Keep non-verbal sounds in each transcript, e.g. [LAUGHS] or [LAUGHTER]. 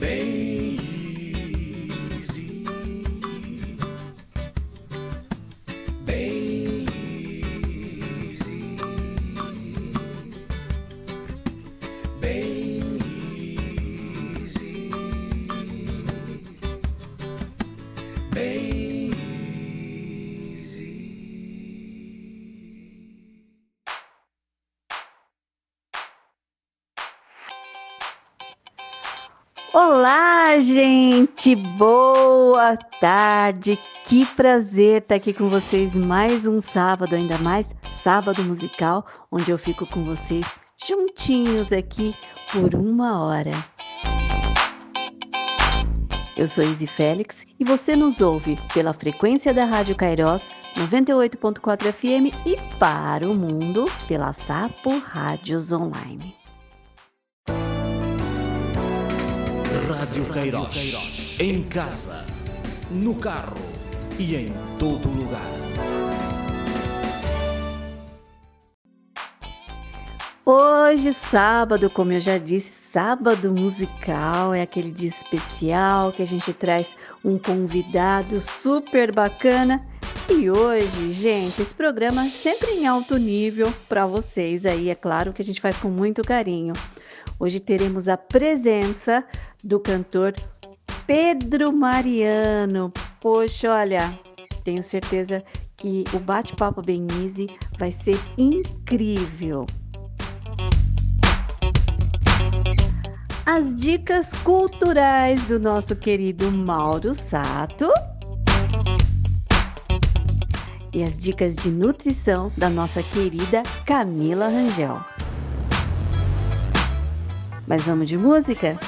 Olá, Boa tarde! Que prazer estar aqui com vocês mais um sábado, ainda mais sábado musical, onde eu fico com vocês juntinhos aqui por uma hora. Eu sou Izzy Félix e você nos ouve pela frequência da Rádio Cairós 98.4 FM e para o mundo pela Sapo Rádios Online. Rádio Queiroz. Em casa, no carro e em todo lugar. Hoje, sábado, como eu já disse, sábado musical é aquele dia especial que a gente traz um convidado super bacana. E hoje, gente, esse programa é sempre em alto nível para vocês aí, é claro que a gente faz com muito carinho. Hoje teremos a presença do cantor Pedro Mariano. Poxa, olha, tenho certeza que o bate-papo bem easy vai ser incrível. As dicas culturais do nosso querido Mauro Sato. E as dicas de nutrição da nossa querida Camila Rangel. Mas vamos de música?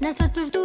Nasıl durdu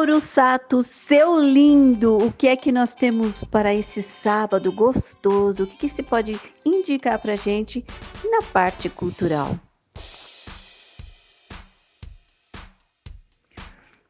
Mauro Sato, seu lindo, o que é que nós temos para esse sábado gostoso? O que, que se pode indicar para gente na parte cultural?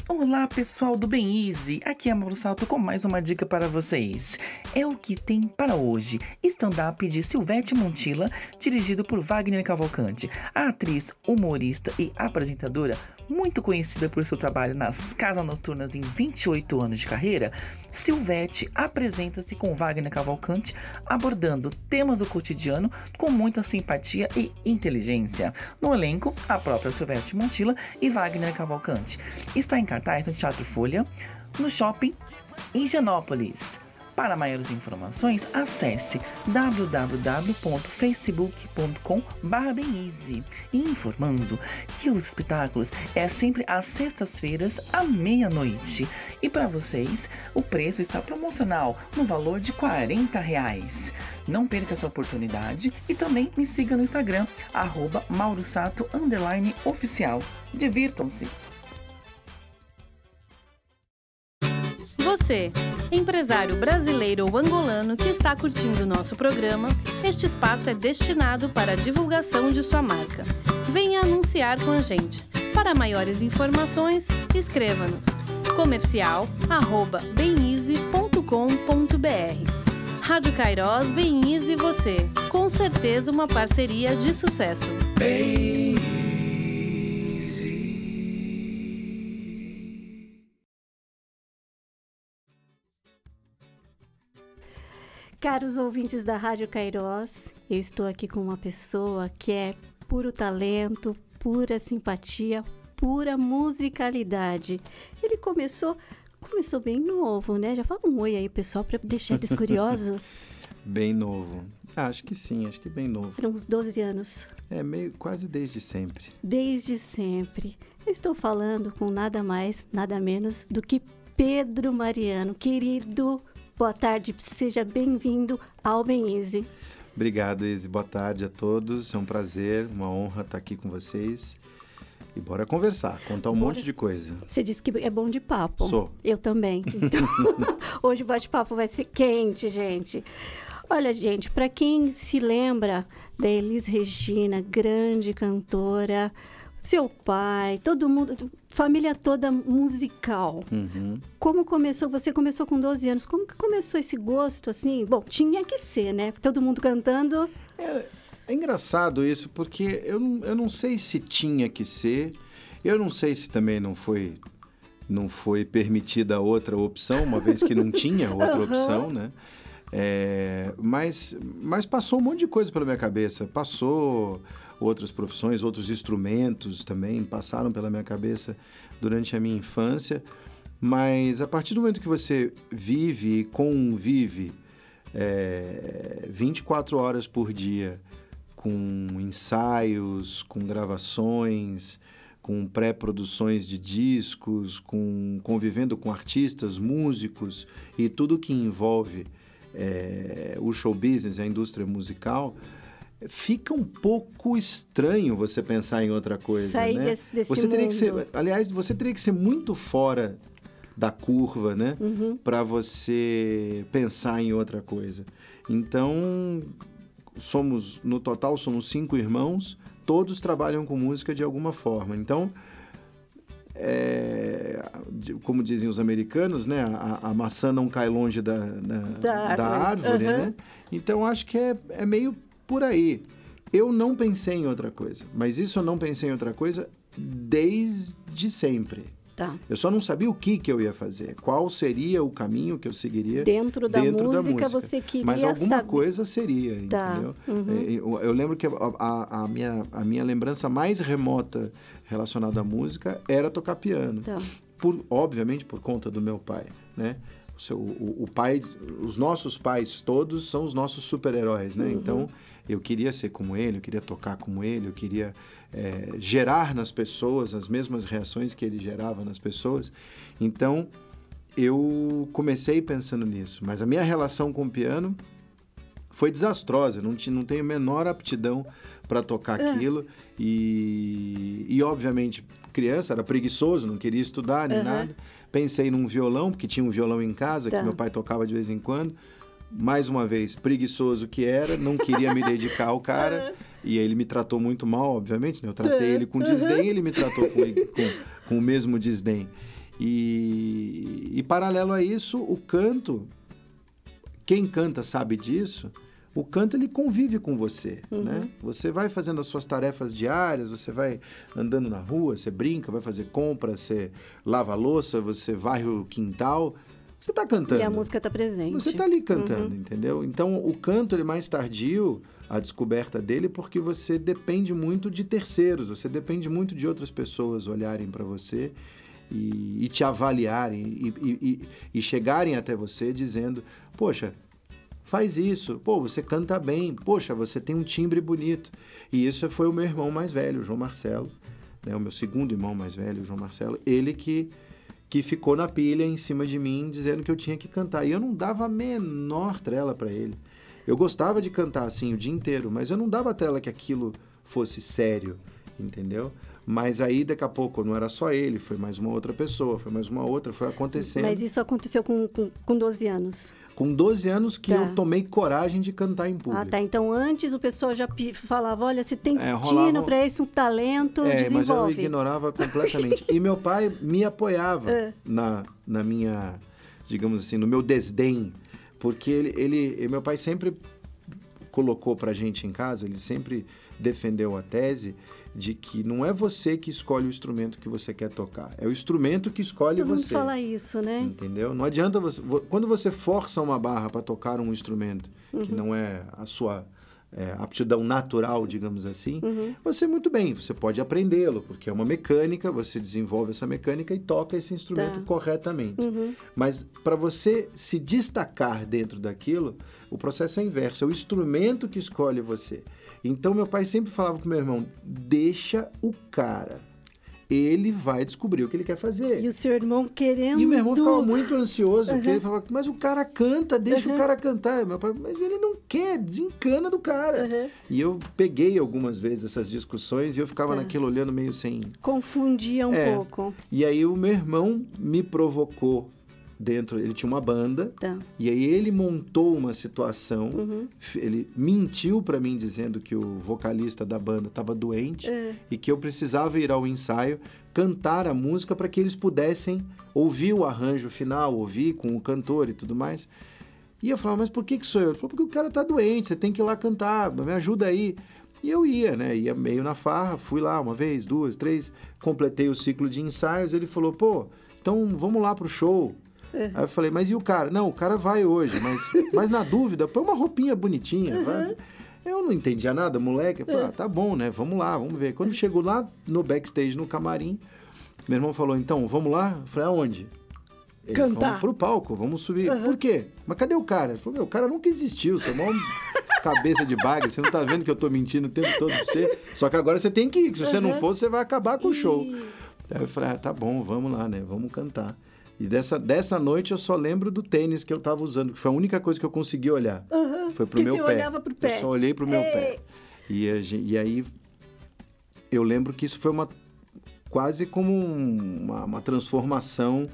Olá pessoal do Bem Easy, aqui é Mauro Salto com mais uma dica para vocês. É o que tem para hoje, stand-up de Silvete Montilla, dirigido por Wagner Cavalcante. A atriz, humorista e apresentadora, muito conhecida por seu trabalho nas casas noturnas em 28 anos de carreira, Silvete apresenta-se com Wagner Cavalcante, abordando temas do cotidiano com muita simpatia e inteligência. No elenco, a própria Silvete Montilla e Wagner Cavalcante. Está em cartaz no Teatro Folha, no Shopping Higienópolis. Para maiores informações, acesse www.facebook.com e informando que os espetáculos é sempre às sextas-feiras à meia-noite. E para vocês, o preço está promocional no valor de 40 reais. Não perca essa oportunidade e também me siga no Instagram, arroba maurosato, oficial. Divirtam-se! Você, empresário brasileiro ou angolano que está curtindo nosso programa, este espaço é destinado para a divulgação de sua marca. Venha anunciar com a gente. Para maiores informações, escreva-nos comercial@beneasy.com.br. Rádio Cairós Easy Você, com certeza uma parceria de sucesso. Bem Caros ouvintes da Rádio Cairós, eu estou aqui com uma pessoa que é puro talento, pura simpatia, pura musicalidade. Ele começou, começou bem novo, né? Já fala um oi aí, pessoal, para deixar eles curiosos. [LAUGHS] bem novo. Acho que sim, acho que bem novo. Foram uns 12 anos. É, meio quase desde sempre. Desde sempre. Eu estou falando com nada mais, nada menos do que Pedro Mariano, querido Boa tarde, seja bem-vindo ao Benize. Obrigado, Izzy. Boa tarde a todos. É um prazer, uma honra estar aqui com vocês. E bora conversar, contar um bora. monte de coisa. Você disse que é bom de papo. Sou. Eu também. [LAUGHS] Então, [LAUGHS] hoje o bate-papo vai ser quente, gente. Olha, gente, para quem se lembra da Elis Regina, grande cantora, seu pai, todo mundo, família toda musical. Uhum. Como começou? Você começou com 12 anos. Como que começou esse gosto assim? Bom, tinha que ser, né? Todo mundo cantando. É, é engraçado isso, porque eu não, eu não sei se tinha que ser. Eu não sei se também não foi não foi permitida outra opção, uma vez que não [LAUGHS] tinha outra uhum. opção, né? É, mas, mas passou um monte de coisa pela minha cabeça. Passou outras profissões, outros instrumentos também passaram pela minha cabeça durante a minha infância. Mas a partir do momento que você vive e convive é, 24 horas por dia com ensaios, com gravações, com pré-produções de discos, com convivendo com artistas, músicos e tudo que envolve é, o show business, a indústria musical, fica um pouco estranho você pensar em outra coisa, Sair né? Desse, desse você mundo. teria que ser, aliás, você teria que ser muito fora da curva, né, uhum. para você pensar em outra coisa. Então, somos no total somos cinco irmãos, todos trabalham com música de alguma forma. Então, é, como dizem os americanos, né, a, a, maçã não cai longe da, da, da, da árvore, uhum. né? Então acho que é, é meio por aí. Eu não pensei em outra coisa, mas isso eu não pensei em outra coisa desde sempre. Tá. Eu só não sabia o que, que eu ia fazer, qual seria o caminho que eu seguiria dentro da, dentro música, da música. Você queria Mas alguma saber. coisa seria, tá. entendeu? Uhum. É, eu, eu, lembro que a, a, a, minha, a minha lembrança mais remota relacionada à música era tocar piano. Tá. Por, obviamente por conta do meu pai, né? O, seu, o, o pai, os nossos pais todos são os nossos super-heróis, né? Uhum. Então eu queria ser como ele, eu queria tocar como ele, eu queria é, gerar nas pessoas as mesmas reações que ele gerava nas pessoas. Então, eu comecei pensando nisso. Mas a minha relação com o piano foi desastrosa. Não, não tenho a menor aptidão para tocar Ah. aquilo. E, e, obviamente, criança, era preguiçoso, não queria estudar nem Aham. nada. Pensei num violão, porque tinha um violão em casa Tá. que meu pai tocava de vez em quando. Mais uma vez, preguiçoso que era, não queria me dedicar ao cara. [LAUGHS] E ele me tratou muito mal, obviamente. Né? Eu tratei Tá. ele com desdém, ele me tratou com, com, com o mesmo desdém. E, e paralelo a isso, o canto, quem canta sabe disso, o canto ele convive com você, né? Você vai fazendo as suas tarefas diárias, você vai andando na rua, você brinca, vai fazer compra, você lava a louça, você varre o quintal, você está cantando. E a música tá presente. Você está ali cantando, entendeu? Então, o canto ele é mais tardio, a descoberta dele, porque você depende muito de terceiros, você depende muito de outras pessoas olharem para você e, e te avaliarem e, e- e- e chegarem até você dizendo: Poxa, faz isso, pô, você canta bem, poxa, você tem um timbre bonito. E isso foi o meu irmão mais velho, o João Marcelo, né, o meu segundo irmão mais velho, o João Marcelo, ele que que ficou na pilha em cima de mim dizendo que eu tinha que cantar. E eu não dava a menor trela para ele. Eu gostava de cantar assim o dia inteiro, mas eu não dava trela que aquilo fosse sério, entendeu? Mas aí daqui a pouco não era só ele, foi mais uma outra pessoa, foi mais uma outra, foi acontecendo. Mas isso aconteceu com, com, com 12 anos. Com 12 anos que Tá. eu tomei coragem de cantar em público. Ah, tá. Então antes o pessoal já falava: olha, se tem É, tino rolava- pra isso, um talento, É, mas eu desenvolve. ignorava completamente. e meu pai me apoiava É. na, na minha, digamos assim, no meu desdém. Porque ele, ele meu pai sempre colocou pra gente em casa, ele sempre defendeu a tese de que não é você que escolhe o instrumento que você quer tocar, é o instrumento que escolhe Todo mundo você. fala isso, né? Entendeu? Não adianta você. vo- Quando você força uma barra para tocar um instrumento Uhum. que não é a sua é, aptidão natural, digamos assim, Uhum. você muito bem, você pode aprendê-lo, porque é uma mecânica, você desenvolve essa mecânica e toca esse instrumento Tá. corretamente. Uhum. Mas para você se destacar dentro daquilo, o processo é inverso, é o instrumento que escolhe você. Então meu pai sempre falava com meu irmão: deixa o cara. Ele vai descobrir o que ele quer fazer. E o seu irmão querendo. E meu irmão ficava muito ansioso, porque Uhum. ele falava, mas o cara canta, deixa Uhum. o cara cantar. Meu pai, mas ele não quer, desencana do cara. Uhum. E eu peguei algumas vezes essas discussões e eu ficava Tá. naquilo olhando meio sem. Confundia um É. pouco. E aí o meu irmão me provocou dentro, ele tinha uma banda, Tá. e aí ele montou uma situação, Uhum. ele mentiu pra mim dizendo que o vocalista da banda estava doente É. e que eu precisava ir ao ensaio cantar a música para que eles pudessem ouvir o arranjo final, ouvir com o cantor e tudo mais. E eu falava, mas por que que sou eu? Ele falou, porque o cara tá doente, você tem que ir lá cantar, me ajuda aí. E eu ia, né? Ia meio na farra, fui lá uma vez, duas, três, completei o ciclo de ensaios. Ele falou, pô, então vamos lá pro show. É. Aí eu falei, mas e o cara? Não, o cara vai hoje, mas, [LAUGHS] mas na dúvida, põe uma roupinha bonitinha, vai. Eu não entendia nada, moleque. Falei, ah, tá bom, né? Vamos lá, vamos ver. Quando chegou lá no backstage, no camarim, meu irmão falou, então, vamos lá? Eu falei, aonde? Ele, Cantar. Vamos pro palco, vamos subir. Por quê? Mas cadê o cara? Ele falou, meu, o cara nunca existiu, você é mó [LAUGHS] cabeça de bagre, você não tá vendo que eu tô mentindo o tempo todo pra você. Só que agora você tem que ir, que se você não for, você vai acabar com o show. Aí eu falei, ah, tá bom, vamos lá, né? Vamos cantar. E dessa, dessa noite eu só lembro do tênis que eu tava usando, que foi a única coisa que eu consegui olhar. Foi pro meu pé. olhava pro pé. Eu só olhei pro meu Ei. pé. E, a gen- e aí eu lembro que isso foi uma quase como um- uma, uma transformação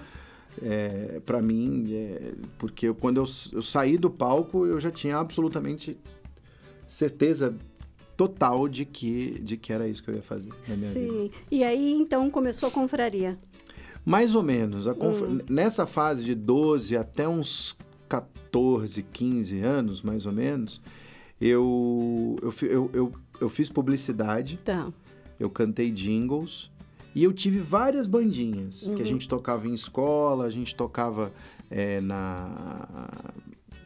é, para mim, é, porque eu- quando eu, eu saí do palco eu já tinha absolutamente certeza total de que de que era isso que eu ia fazer na minha vida. Sim. E aí, então, começou a confraria. Mais ou menos. Conf- Hum. Nessa fase de 12 até uns 14, 15 anos, mais ou menos, eu, eu, eu, eu, eu fiz publicidade, Tá. eu cantei jingles e eu tive várias bandinhas que a Uhum. gente tocava em escola, a gente tocava é, na,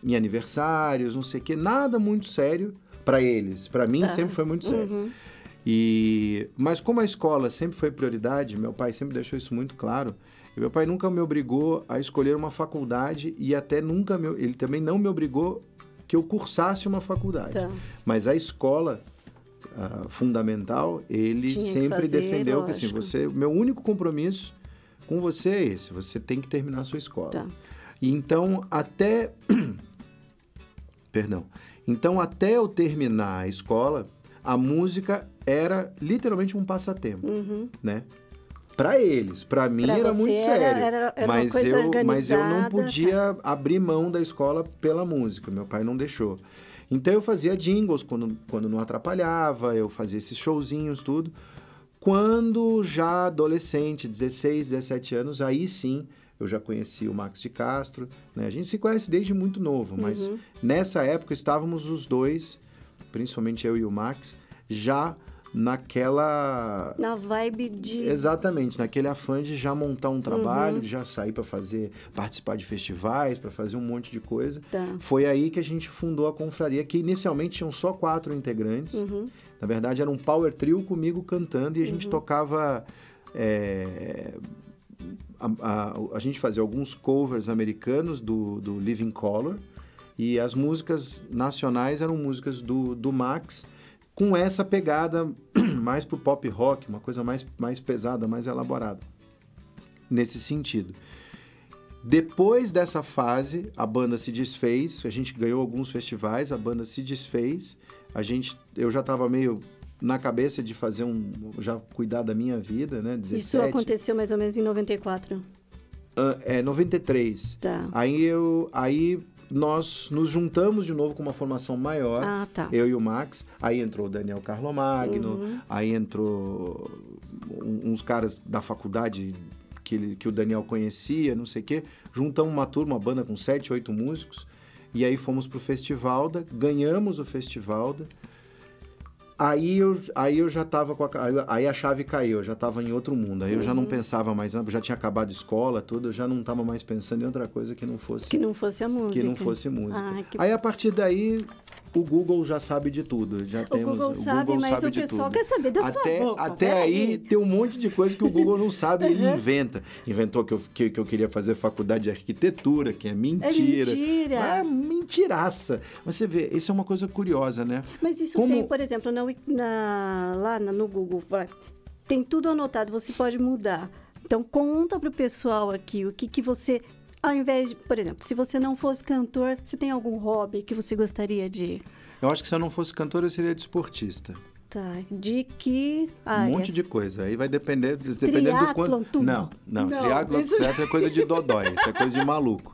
em aniversários, não sei o quê. Nada muito sério para eles. Para mim Tá. sempre foi muito sério. Uhum. E mas como a escola sempre foi prioridade, meu pai sempre deixou isso muito claro. Meu pai nunca me obrigou a escolher uma faculdade e até nunca me, ele também não me obrigou que eu cursasse uma faculdade. Tá. Mas a escola ah, fundamental, ele Tinha sempre fazer, defendeu que assim, lógico. você, o meu único compromisso com você é esse, você tem que terminar a sua escola. Tá. E então, até [CLEARS THROAT] Perdão. Então, até eu terminar a escola, a música era literalmente um passatempo, Uhum. né? Para eles, para mim Pra era muito sério. era- era mas eu, mas eu não organizada, podia abrir mão da escola pela música. Meu pai não deixou. Então eu fazia jingles quando, quando não atrapalhava, eu fazia esses showzinhos, tudo. Quando já adolescente, 16, 17 anos, aí sim eu já conheci o Max de Castro. Né? A gente se conhece desde muito novo, mas Uhum. nessa época estávamos os dois, principalmente eu e o Max, já naquela Na vibe de. Exatamente, naquele afã de já montar um trabalho, Uhum. de já sair para fazer, participar de festivais, para fazer um monte de coisa. Tá. Foi aí que a gente fundou a confraria, que inicialmente tinham só quatro integrantes. Uhum. Na verdade, era um power trio comigo cantando e a gente Uhum. tocava. é, a, a- a gente fazia alguns covers americanos do, do Living Color e as músicas nacionais eram músicas do, do Max com essa pegada [CLEARS THROAT] mais pro pop rock, uma coisa mais, mais pesada, mais elaborada. Nesse sentido. Depois dessa fase, a banda se desfez, a gente ganhou alguns festivais, a banda se desfez. A gente, eu já estava meio na cabeça de fazer um, já cuidar da minha vida, né? 17. Isso aconteceu mais ou menos em 94. Ah, é 93. Tá. Aí eu, aí nós nos juntamos de novo com uma formação maior. Ah, tá. Eu e o Max. Aí entrou o Daniel Carlomagno, Uhum. aí entrou uns caras da faculdade que, ele- que o Daniel conhecia, não sei o quê. Juntamos uma turma, uma banda com sete, oito músicos. E aí fomos pro Festivalda, ganhamos o Festivalda. Aí eu, aí eu já tava com a, aí- a chave caiu, eu já tava em outro mundo. Aí eu já não pensava mais, já tinha acabado a escola, tudo, eu já não tava mais pensando em outra coisa que não fosse Que não fosse a música. que não fosse música. Ah, que- Aí a partir daí o Google já sabe de tudo. Já O temos, Google sabe, mas sabe o de pessoal tudo. quer saber da até, sua boca. Até peraí. aí tem um monte de coisa que o Google não sabe, ele inventa. Inventou que eu, que, que eu queria fazer faculdade de arquitetura, que é mentira. É mentira. Ah, mentiraça. Você vê, isso é uma coisa curiosa, né? Mas isso Como- tem, por exemplo, na, na- lá na- no Google, tem tudo anotado, você pode mudar. Então, conta pro pessoal aqui o que, que você, ao invés de, por exemplo, se você não fosse cantor, você tem algum hobby que você gostaria de... Eu acho que se eu não fosse cantor, eu seria desportista. Tá, de que Um área? monte de coisa. Aí vai depender, dependendo do quanto. Tudo? Não, não. Não, triatlon, isso- é coisa de dodói, isso é coisa de maluco.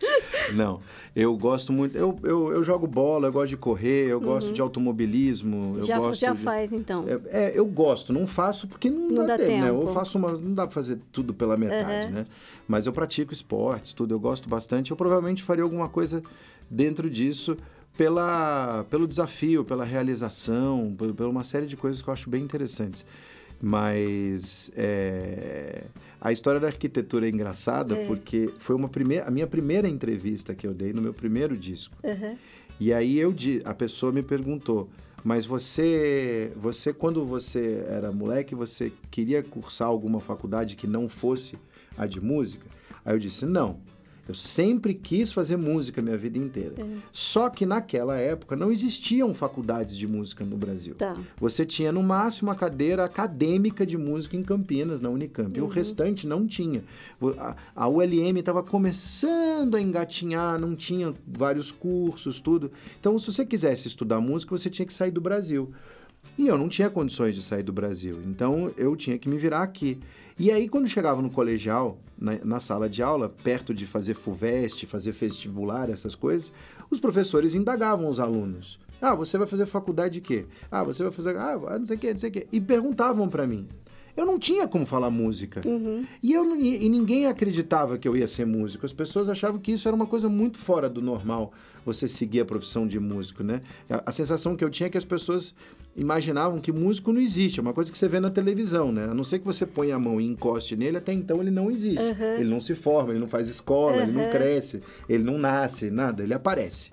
Não. Eu gosto muito. Eu, eu, eu jogo bola, eu gosto de correr, eu gosto de automobilismo. Eu Uhum. já gosto já de- faz, então. É, é, eu gosto, não faço porque não, Não dá, dá tempo, né? tempo. Eu faço uma. Não dá pra fazer tudo pela metade, Uhum. né? Mas eu pratico esportes, tudo, eu gosto bastante. Eu provavelmente faria alguma coisa dentro disso pela, pelo desafio, pela realização, por, por uma série de coisas que eu acho bem interessantes. Mas é, a história da arquitetura é engraçada É. porque foi uma primeira, a minha primeira entrevista que eu dei no meu primeiro disco. Aham. E aí eu a pessoa me perguntou, mas você, você quando você era moleque, você queria cursar alguma faculdade que não fosse a de música? Aí eu disse, não. Eu sempre quis fazer música minha vida inteira. Só que naquela época não existiam faculdades de música no Brasil. Tá. Você tinha no máximo uma cadeira acadêmica de música em Campinas, na Unicamp. E Uhum. o restante não tinha. A- A ULM estava começando a engatinhar, não tinha vários cursos, tudo. Então, se você quisesse estudar música, você tinha que sair do Brasil. E eu não tinha condições de sair do Brasil. Então, eu tinha que me virar aqui. E aí, quando chegava no colegial, na, na sala de aula, perto de fazer FUVEST, fazer vestibular, essas coisas, os professores indagavam os alunos. Ah, você vai fazer faculdade de quê? Ah, você vai fazer. Ah, não sei o quê, não sei o quê. E perguntavam para mim. Eu não tinha como falar música. E, eu, e, e ninguém acreditava que eu ia ser músico. As pessoas achavam que isso era uma coisa muito fora do normal, você seguir a profissão de músico, né? A, a sensação que eu tinha é que as pessoas imaginavam que músico não existe. É uma coisa que você vê na televisão, né? A não ser que você ponha a mão e encoste nele, até então ele não existe. Ele não se forma, ele não faz escola, ele não Uhum. cresce, ele não nasce, nada, ele aparece.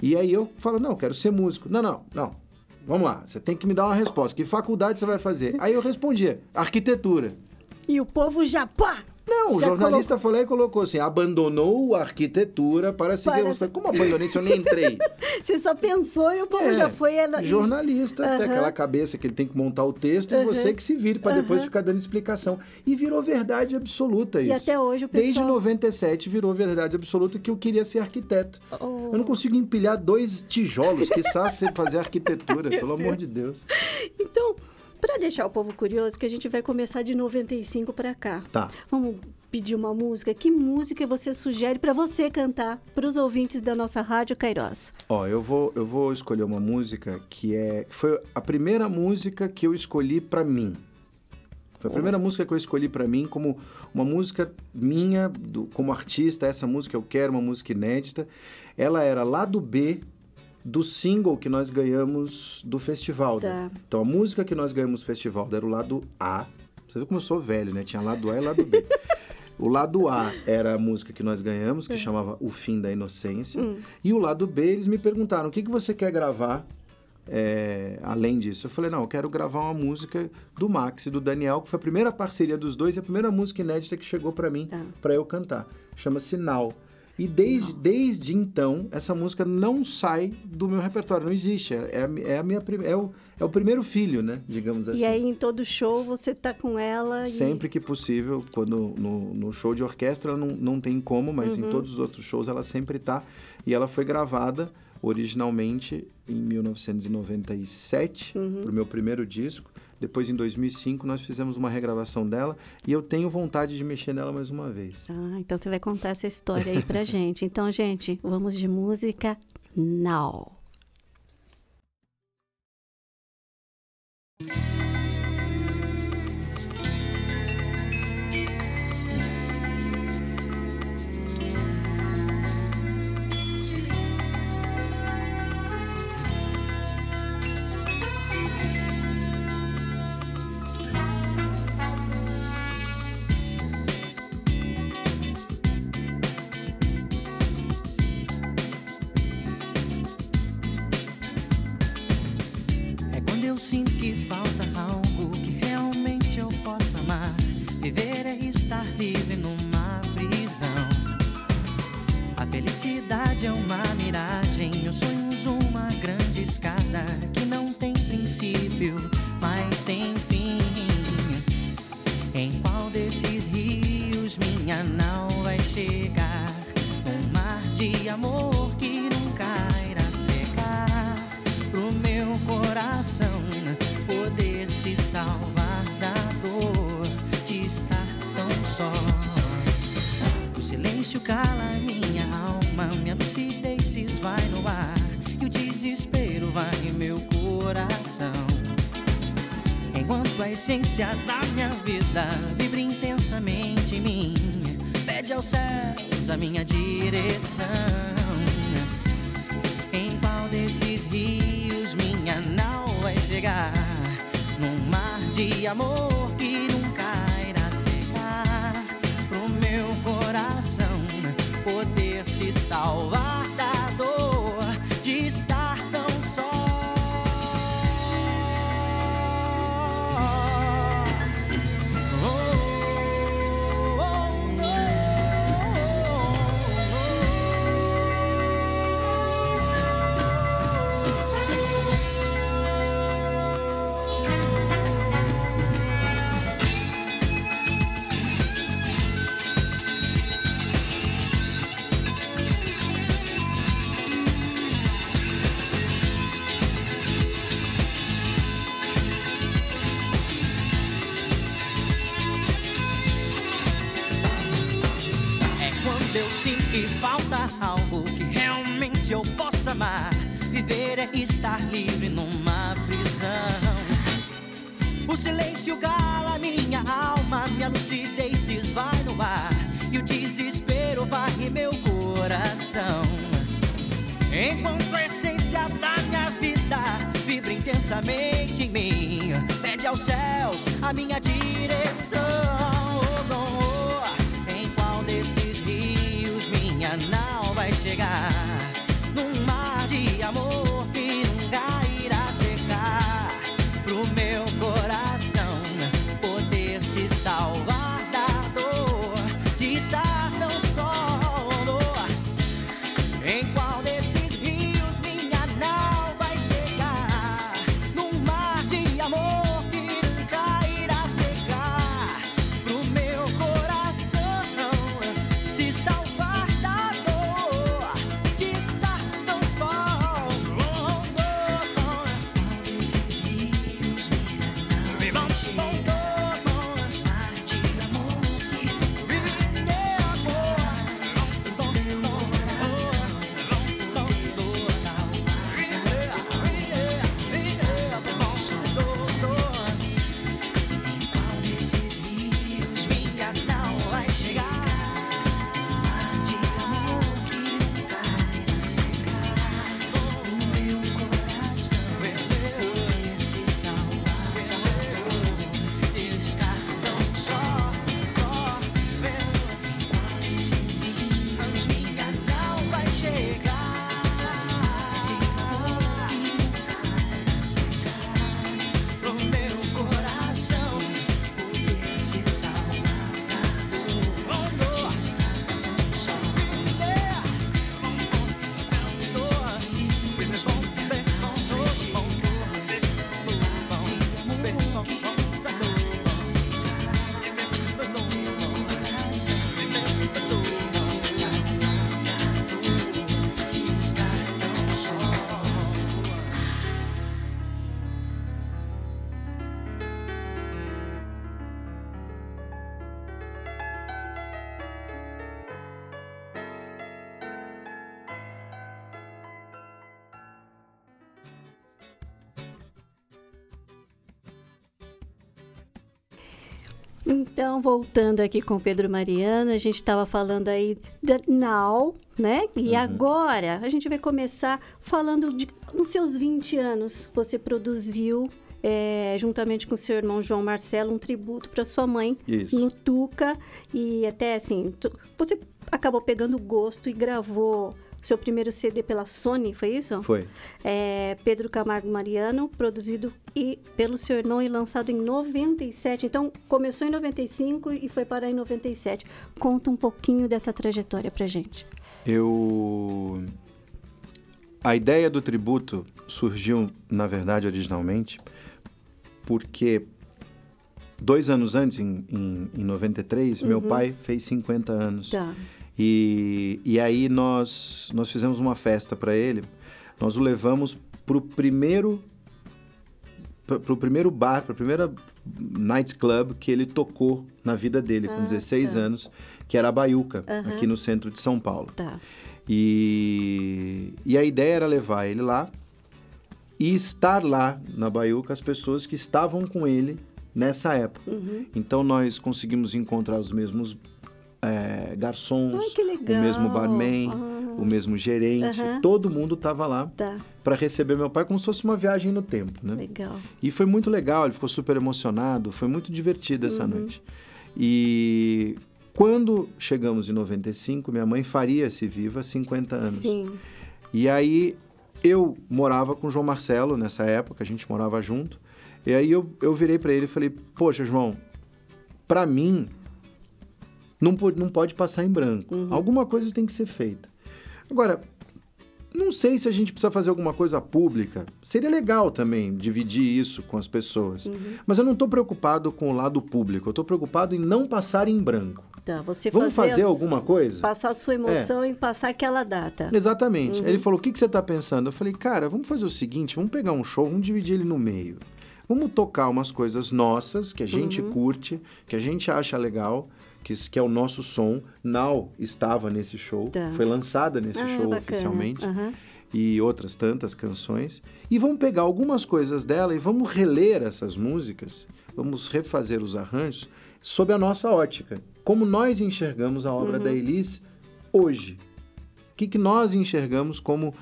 E aí eu falo, não, eu quero ser músico. Não, não, não. Vamos lá, você tem que me dar uma resposta. Que faculdade você vai fazer? Aí eu respondia, arquitetura. E o povo já, pá! Não, o Já jornalista foi lá e colocou assim: abandonou a arquitetura para seguir. Para- falei, como abandonei se eu nem entrei? [LAUGHS] Você só pensou e o povo É, já foi. Ela... jornalista, tem Aham. aquela cabeça que ele tem que montar o texto e você que se vire para depois Aham. ficar dando explicação. E virou verdade absoluta isso. E até hoje o Desde pessoal- 97 virou verdade absoluta que eu queria ser arquiteto. Oh. Eu não consigo empilhar dois tijolos, que você fazer [LAUGHS] arquitetura, pelo amor de Deus. Então, para deixar o povo curioso, que a gente vai começar de 95 para cá. Tá. Vamos pedir uma música. Que música você sugere para você cantar para os ouvintes da nossa rádio Cairós? Ó, eu vou, eu vou escolher uma música que é que foi a primeira música que eu escolhi pra mim. Foi a primeira música que eu escolhi pra mim como uma música minha, do- como artista, essa música eu quero, uma música inédita. Ela era lado B do single que nós ganhamos do festival. né? Tá. Então a música que nós ganhamos do festival era o lado A. Você viu como eu sou velho, né? Tinha lado A e lado B. [LAUGHS] O lado A era a música que nós ganhamos, que chamava O Fim da Inocência. E o lado B, eles me perguntaram: o que, que você quer gravar é, além disso? Eu falei: não, eu quero gravar uma música do Max e do Daniel, que foi a primeira parceria dos dois e a primeira música inédita que chegou pra mim, Tá. pra eu cantar. Chama-se Now. E desde, desde então, essa música não sai do meu repertório, não existe. É, é a é minha é, o, é o primeiro filho, né? Digamos assim. E aí, em todo show, você tá com ela e... Sempre que possível, quando no, no show de orquestra não, não tem como, mas Uhum. em todos os outros shows ela sempre tá. E ela foi gravada originalmente em 1997, Uhum. pro meu primeiro disco. Depois, em 2005, nós fizemos uma regravação dela e eu tenho vontade de mexer nela mais uma vez. Ah, então você vai contar essa história aí pra [LAUGHS] gente. Então, gente, vamos de música now. Falta algo que realmente eu possa amar. Viver é estar livre numa prisão. A felicidade é uma miragem, os sonhos uma grande escada que não tem princípio, mas tem fim. Silêncio cala minha alma, minha lucidez se esvai no ar. E o desespero vai em meu coração. Enquanto a essência da minha vida vibra intensamente em mim, pede aos céus a minha direção. Em qual desses rios minha nau vai chegar? Num mar de amor que nunca poder se salvar da sinto que falta algo que realmente eu possa amar. Viver é estar livre numa prisão. O silêncio cala minha alma, minha lucidez se esvai no ar. E o desespero varre meu coração. Enquanto a essência da minha vida vibra intensamente em mim, pede aos céus a minha direção. Oh, oh, oh. Nau vai chegar? Então, voltando aqui com o Pedro Mariano, a gente estava falando aí da Now, né? E Uhum. agora a gente vai começar falando de nos seus 20 anos, você produziu é, juntamente com o seu irmão João Marcelo um tributo para sua mãe Isso. no Tuca e até assim, tu- você acabou pegando gosto e gravou seu primeiro CD pela Sony, foi isso? Foi. É, Pedro Camargo Mariano, produzido e pelo seu irmão e lançado em 97. Então, começou em 95 e foi parar em 97. Conta um pouquinho dessa trajetória pra gente. Eu. A ideia do tributo surgiu, na verdade, originalmente, porque dois anos antes, em, em, em 93, meu pai fez 50 anos. Tá. E, e aí nós, nós fizemos uma festa para ele. Nós o levamos pro primeiro pro, primeiro bar, pra primeira night club que ele tocou na vida dele, com Ah, 16 tá. anos, que era a Baiuca, Aham. aqui no centro de São Paulo. Tá. E, e a ideia era levar ele lá e estar lá na Baiuca as pessoas que estavam com ele nessa época. Uhum. Então nós conseguimos encontrar os mesmos é, garçons, Ai, o mesmo barman, Ah. o mesmo gerente, todo mundo estava lá Tá, para receber meu pai como se fosse uma viagem no tempo, né? legal. E foi muito legal, ele ficou super emocionado, foi muito divertida essa Uhum. noite. E quando chegamos em 95, minha mãe faria-se viva 50 anos. Sim. E aí eu morava com o João Marcelo nessa época, a gente morava junto. E aí eu, eu virei para ele e falei: Poxa, João, para mim não pode, não pode passar em branco. Alguma coisa tem que ser feita. Agora, não sei se a gente precisa fazer alguma coisa pública. Seria legal também dividir isso com as pessoas. Mas eu não estou preocupado com o lado público. Eu estou preocupado em não passar em branco. Tá, você Vamos fazer as- alguma coisa? Passar a sua emoção e passar aquela data. Exatamente. Uhum. Ele falou: o que, que você tá pensando? Eu falei, cara, vamos fazer o seguinte: vamos pegar um show, vamos dividir ele no meio. Vamos tocar umas coisas nossas que a gente Uhum. curte, que a gente acha legal, que, que é o nosso som. Now estava nesse show, Tá. foi lançada nesse Ah, show bacana. oficialmente. Aham. E outras tantas canções. E vamos pegar algumas coisas dela e vamos reler essas músicas, vamos refazer os arranjos sob a nossa ótica. Como nós enxergamos a obra da Elis hoje. O que, que nós enxergamos como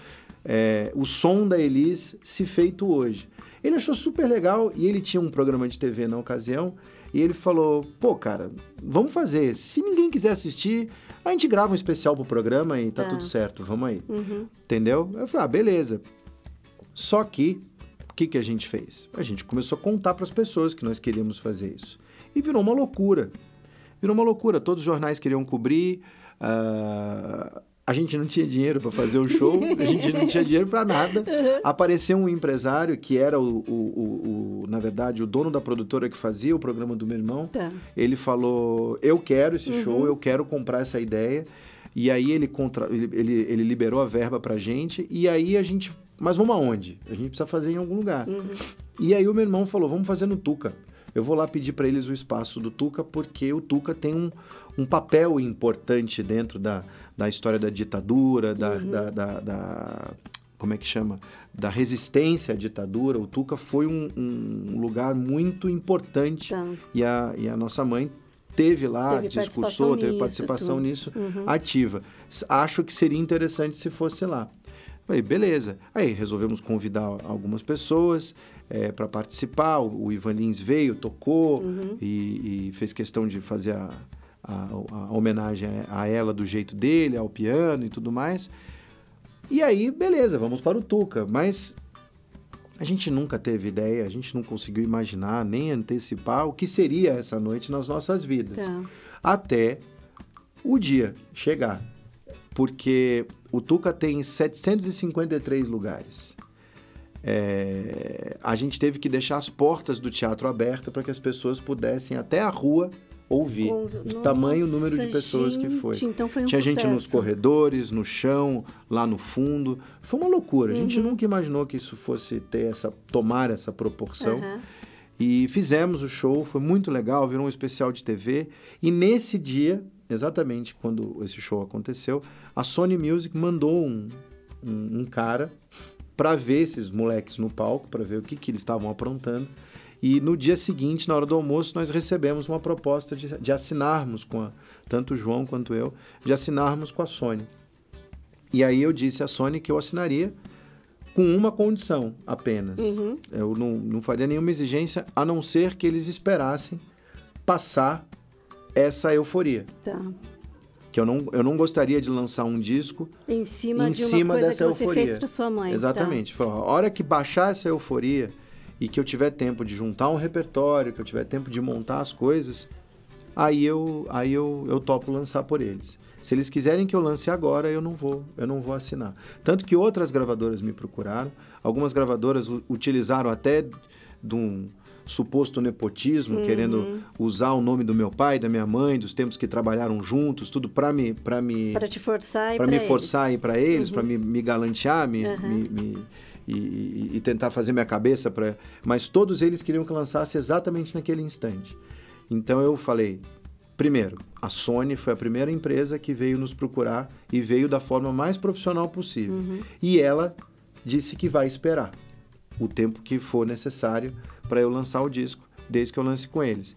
é, o som da Elis se feito hoje. Ele achou super legal e ele tinha um programa de TV na ocasião e ele falou: pô, cara, vamos fazer. Se ninguém quiser assistir, a gente grava um especial pro programa e tá, Tá. tudo certo, vamos aí. Uhum. Entendeu? Eu falei: ah, beleza. Só que, o que, que a gente fez? A gente começou a contar para as pessoas que nós queríamos fazer isso. E virou uma loucura. Virou uma loucura. Todos os jornais queriam cobrir. ah, a gente não tinha dinheiro para fazer o show, a gente não tinha dinheiro para nada. [LAUGHS] Apareceu um empresário que era, o, o- o- o- na verdade, o dono da produtora que fazia o programa do meu irmão. Tá. Ele falou: Eu quero esse show, eu quero comprar essa ideia. E aí ele, contra... ele, ele, ele liberou a verba pra gente. E aí a gente. Mas vamos aonde? A gente precisa fazer em algum lugar. E aí o meu irmão falou: Vamos fazer no Tuca. Eu vou lá pedir para eles o espaço do Tuca, porque o Tuca tem um, um papel importante dentro da, da história da ditadura, da, da, da- da- Como é que chama? Da resistência à ditadura. O Tuca foi um, um lugar muito importante Tá. e a, e a nossa mãe teve lá, Teve discursou, teve participação tudo. nisso Uhum. ativa. Acho que seria interessante se fosse lá. Falei, beleza. Aí resolvemos convidar algumas pessoas para participar. O, o Ivan Lins veio, tocou Uhum. e, e fez questão de fazer a, a- a homenagem a a ela do jeito dele, ao piano e tudo mais. E aí, beleza, vamos para o Tuca. Mas a gente nunca teve ideia, a gente não conseguiu imaginar nem antecipar o que seria essa noite nas nossas vidas. Tá. Até o dia chegar. Porque o Tuca tem 753 lugares. É, a gente teve que deixar as portas do teatro abertas para que as pessoas pudessem até a rua ouvir. Do tamanho o número de pessoas que foi. gente, Então foi um Tinha gente nos sucesso. corredores, no chão, lá no fundo. Foi uma loucura. A Uhum. gente nunca imaginou que isso fosse ter essa, tomar essa proporção. Aham. E fizemos o show, foi muito legal, virou um especial de TV. E nesse dia, exatamente quando esse show aconteceu, a Sony Music mandou um, um, um cara para ver esses moleques no palco, para ver o que, que eles estavam aprontando. E no dia seguinte, na hora do almoço, nós recebemos uma proposta de, de assinarmos com a, tanto o João quanto eu, de assinarmos com a Sony. E aí eu disse à Sony que eu assinaria com uma condição apenas. Uhum. Eu não, não faria nenhuma exigência, a não ser que eles esperassem passar essa euforia. Tá. Que eu não, eu não gostaria de lançar um disco Em cima Em de uma cima coisa dessa que você euforia. fez para sua mãe. tá. Exatamente. Falou, A hora que baixar essa euforia e que eu tiver tempo de juntar um repertório, que eu tiver tempo de montar as coisas, aí eu aí eu, eu topo lançar por eles. Se eles quiserem que eu lance agora, eu não vou, eu não vou assinar. Tanto que outras gravadoras me procuraram, algumas gravadoras utilizaram até de um suposto nepotismo, querendo usar o nome do meu pai, da minha mãe, dos tempos que trabalharam juntos, tudo para me para me Para te forçar e para pra me eles. forçar ir para eles, Uhum. para me, me galantear, me, Aham. me- me- e, e- e tentar fazer minha cabeça para. Mas todos eles queriam que eu lançasse exatamente naquele instante. Então eu falei, primeiro, a Sony foi a primeira empresa que veio nos procurar e veio da forma mais profissional possível. Uhum. E ela disse que vai esperar o tempo que for necessário para eu lançar o disco, desde que eu lance com eles.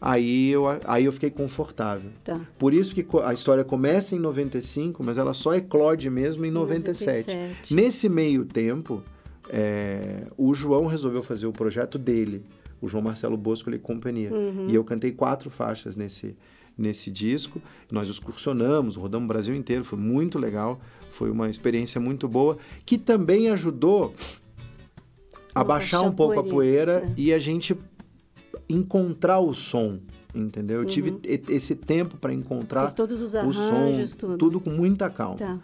Aí eu, aí eu fiquei confortável. Tá. Por isso que a história começa em 95, mas ela só eclode mesmo em 97. 97. Nesse meio tempo, é, o João resolveu fazer o projeto dele, o João Marcelo Bosco e Companhia. Uhum. E eu cantei quatro faixas nesse, nesse disco. Nós excursionamos, rodamos o Brasil inteiro, foi muito legal. Foi uma experiência muito boa, que também ajudou a A baixar baixar um pouco a poeira é. e a gente encontrar o som, entendeu? Eu Uhum. tive esse tempo para encontrar todos os o arranjos, som, tudo. com muita calma. Tá.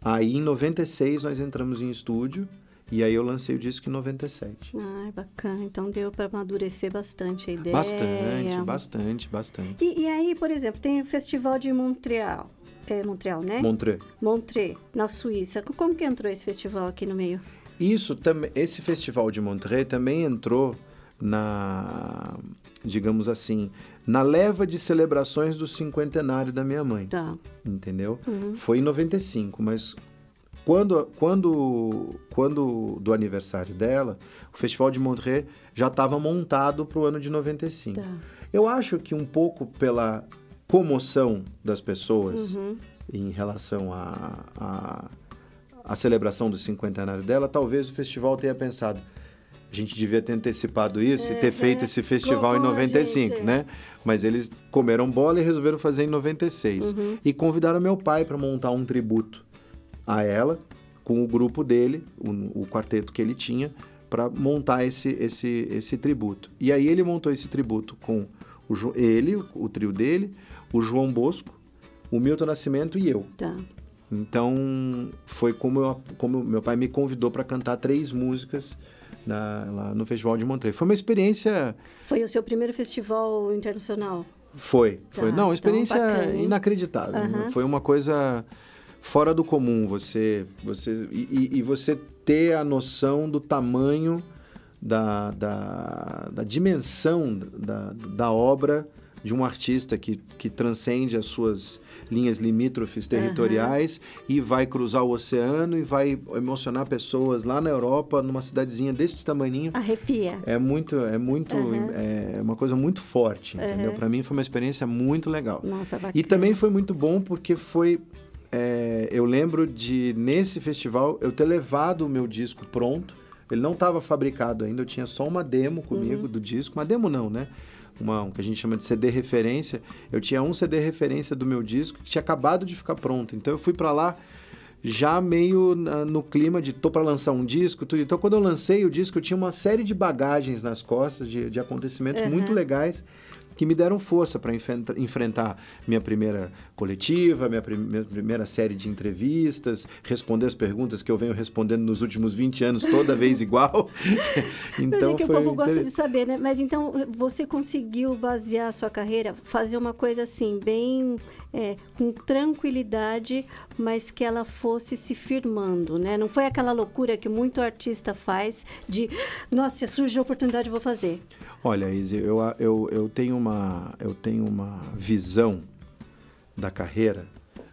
Aí em 96 nós entramos em estúdio e aí eu lancei o disco em 97. Ai, bacana. Então deu para amadurecer bastante a ideia. Bastante, bastante, bastante. E, e aí, por exemplo, tem o Festival de Montreal. É Montreal, né? Montreux. Montreux, na Suíça. Como que entrou esse festival aqui no meio? Isso também, esse festival de Montreux também entrou na, digamos assim, na leva de celebrações do cinquentenário da minha mãe, Tá. entendeu? Uhum. Foi em 95, mas quando, quando, quando do aniversário dela, o Festival de Montreux já estava montado para o ano de 95. Tá. Eu acho que um pouco pela comoção das pessoas Uhum. em relação à a, a, celebração do cinquentenário dela, talvez o festival tenha pensado. A gente devia ter antecipado isso e ter É, feito é. esse festival em Com a 95, gente, é. né? Mas eles comeram bola e resolveram fazer em 96. Uhum. E convidaram meu pai para montar um tributo a ela, com o grupo dele, o, o quarteto que ele tinha, para montar esse, esse, esse tributo. E aí ele montou esse tributo com o, ele, o, o trio dele, o João Bosco, o Milton Nascimento e eu. Tá. Então, foi como, eu, como meu pai me convidou para cantar três músicas na- lá no Festival de Montreux. Foi uma experiência... Foi o seu primeiro festival internacional? Foi, foi. Tá, Não, uma então, experiência bacana, inacreditável. Aham. Foi uma coisa fora do comum. Você, você e, e- e você ter a noção do tamanho, da, da, da dimensão da, da obra de um artista que, que transcende as suas linhas limítrofes territoriais e vai cruzar o oceano e vai emocionar pessoas lá na Europa, numa cidadezinha desse tamaninho. Arrepia. É muito, é muito, Aham. é uma coisa muito forte, entendeu? Aham. Para mim foi uma experiência muito legal. Nossa, bacana. E também foi muito bom porque foi, é, eu lembro de nesse festival eu ter levado o meu disco pronto. Ele não estava fabricado ainda, eu tinha só uma demo comigo do disco, uma demo não, né? Uma, um que a gente chama de CD referência. Eu tinha um CD referência do meu disco que tinha acabado de ficar pronto. Então eu fui para lá já meio na- no clima de tô para lançar um disco, tudo. Então quando eu lancei o disco, eu tinha uma série de bagagens nas costas de, de acontecimentos Uhum. muito legais que me deram força para enfrentar minha primeira coletiva, minha, prim- minha primeira série de entrevistas, responder as perguntas que eu venho respondendo nos últimos 20 anos toda vez igual. então [LAUGHS] Mas é que foi o povo gosta de saber, né? Mas então você conseguiu basear a sua carreira, fazer uma coisa assim, bem é, com tranquilidade, mas que ela fosse se firmando, né? Não foi aquela loucura que muito artista faz de, nossa, surgiu a oportunidade, vou fazer. Olha, Izzy, eu, eu, eu, tenho uma, eu tenho uma visão da carreira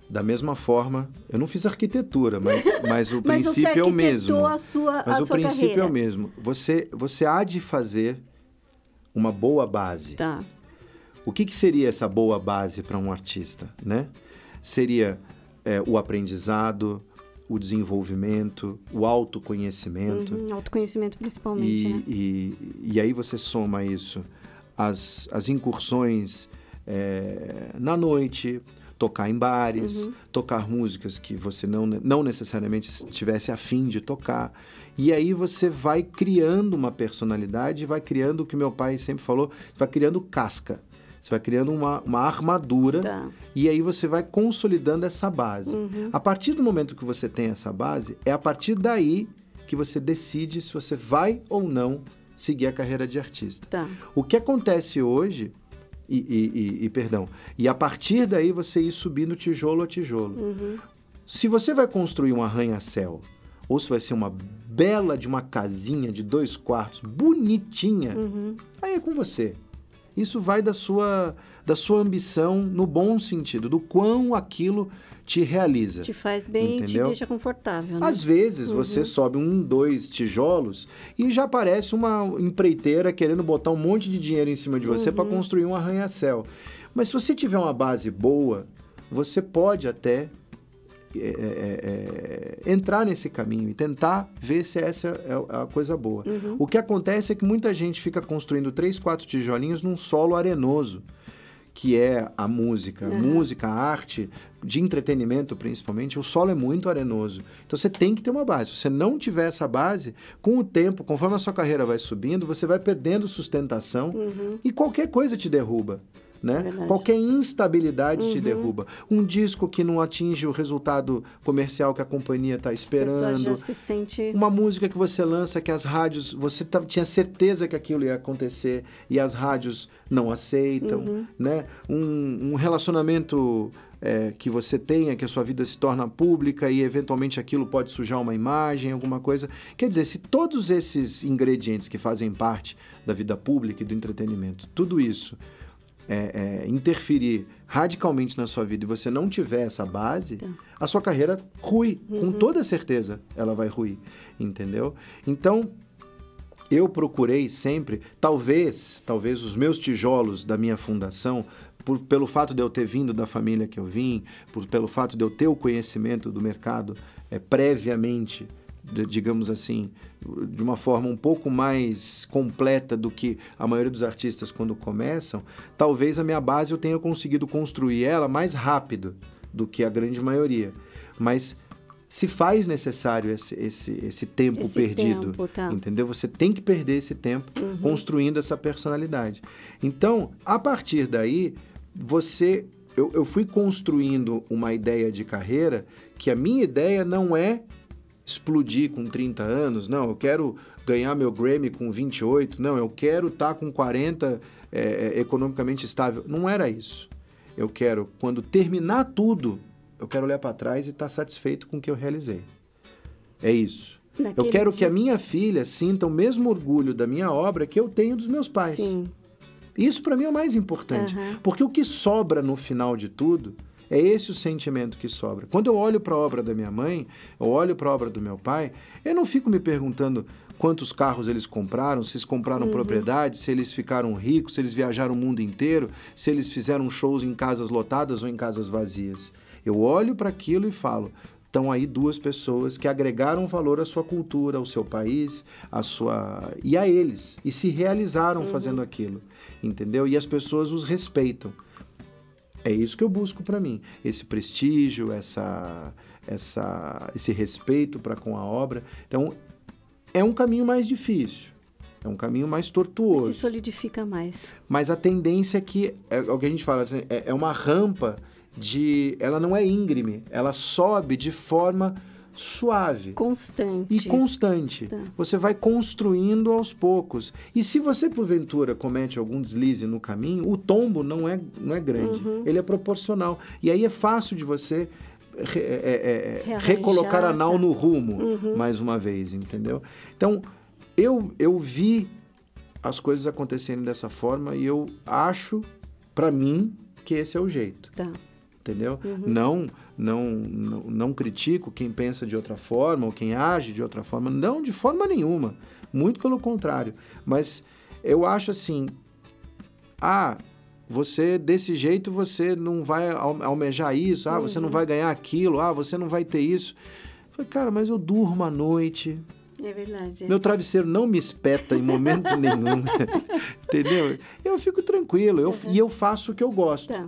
da mesma forma. Eu não fiz arquitetura, mas, [LAUGHS] mas o Mas princípio é o mesmo. a sua, Mas a o sua princípio carreira. é o mesmo. Você, você há de fazer uma boa base. Tá. O que, que seria essa boa base para um artista, né? Seria é, o aprendizado, o desenvolvimento, o autoconhecimento. Uhum, autoconhecimento principalmente, E, né? e, e aí você soma isso, as, as incursões é, na noite, tocar em bares, Uhum. tocar músicas que você não, não necessariamente estivesse afim de tocar. E aí você vai criando uma personalidade, vai criando o que meu pai sempre falou, vai criando casca. Você vai criando uma, uma armadura Tá. e aí você vai consolidando essa base. Uhum. A partir do momento que você tem essa base, é a partir daí que você decide se você vai ou não seguir a carreira de artista. Tá. O que acontece hoje, e, e- e- e, perdão, e a partir daí você ir subindo tijolo a tijolo. Uhum. Se você vai construir um arranha-céu, ou se vai ser uma bela de uma casinha de dois quartos, bonitinha, Uhum. aí é com você. Isso vai da sua, da sua ambição no bom sentido, do quão aquilo te realiza. Te faz bem e te deixa confortável, né? Às vezes você sobe um, dois tijolos e já aparece uma empreiteira querendo botar um monte de dinheiro em cima de você para construir um arranha-céu. Mas se você tiver uma base boa, você pode até é, é, é, entrar nesse caminho e tentar ver se essa é a coisa boa. O que acontece é que muita gente fica construindo três, quatro tijolinhos num solo arenoso que é a música, Aham. música, a arte, de entretenimento principalmente, o solo é muito arenoso. Então você tem que ter uma base. Se você não tiver essa base, com o tempo, conforme a sua carreira vai subindo, você vai perdendo sustentação e qualquer coisa te derruba. Né? Uhum. Uhum. Qualquer instabilidade te derruba. Um disco que não atinge o resultado comercial que a companhia está A esperando, já se sente... uma música que você lança que as rádios você tinha certeza que aquilo ia acontecer e as rádios não aceitam, Uhum. né? Um, um relacionamento é, que você tenha, que a sua vida se torna pública e eventualmente aquilo pode sujar uma imagem, alguma coisa. Quer dizer, se todos esses ingredientes que fazem parte da vida pública e do entretenimento, tudo isso é, é, interferir radicalmente na sua vida e você não tiver essa base, a sua carreira rui, com toda certeza ela vai ruir, entendeu? Então, eu procurei sempre, talvez, talvez os meus tijolos da minha fundação, por- pelo fato de eu ter vindo da família que eu vim, por- pelo fato de eu ter o conhecimento do mercado é, previamente, digamos assim, de uma forma um pouco mais completa do que a maioria dos artistas quando começam, talvez a minha base eu tenha conseguido construir ela mais rápido do que a grande maioria. Mas se faz necessário esse, esse, esse tempo Esse perdido. tempo, tá. Entendeu? Você tem que perder esse tempo construindo essa personalidade. Então, a partir daí, você. Eu, eu fui construindo uma ideia de carreira que a minha ideia não é explodir com 30 anos, não, eu quero ganhar meu Grammy com 28, não, eu quero estar com 40 é, é, economicamente estável. Não era isso. Eu quero, quando terminar tudo, eu quero olhar para trás e estar satisfeito com o que eu realizei. É isso. Eu naquele quero que dia- a minha filha sinta o mesmo orgulho da minha obra que eu tenho dos meus pais. Sim. Isso para mim é o mais importante, Aham. porque o que sobra no final de tudo é esse o sentimento que sobra. Quando eu olho para a obra da minha mãe, eu olho para a obra do meu pai, eu não fico me perguntando quantos carros eles compraram, se eles compraram propriedade, se eles ficaram ricos, se eles viajaram o mundo inteiro, se eles fizeram shows em casas lotadas ou em casas vazias. Eu olho para aquilo e falo: estão aí duas pessoas que agregaram valor à sua cultura, ao seu país, à sua e a eles e se realizaram fazendo aquilo, entendeu? E as pessoas os respeitam. É isso que eu busco para mim, esse prestígio, essa, essa, esse respeito para com a obra. Então, é um caminho mais difícil, é um caminho mais tortuoso. Se solidifica mais. Mas a tendência é que, é o que a gente fala, assim, é, é uma rampa de. Ela não é íngreme, ela sobe de forma suave Constante. e constante. Tá. Você vai construindo aos poucos. E se você, porventura, comete algum deslize no caminho, o tombo não é, não é grande. Uhum. Ele é proporcional. E aí é fácil de você re- é- é- é, recolocar a nau tá. no rumo, Uhum. mais uma vez, entendeu? Então, eu, eu vi as coisas acontecerem dessa forma e eu acho, para mim, que esse é o jeito Tá. entendeu? Não, não, não, não critico quem pensa de outra forma ou quem age de outra forma, não de forma nenhuma, muito pelo contrário. Mas eu acho assim ah, você desse jeito você não vai al- almejar isso, ah, você não vai ganhar aquilo, ah, você não vai ter isso. Falei, cara, mas eu durmo à noite, É verdade. meu travesseiro não me espeta em momento nenhum, [LAUGHS] entendeu? Eu fico tranquilo, eu, e eu faço o que eu gosto Tá.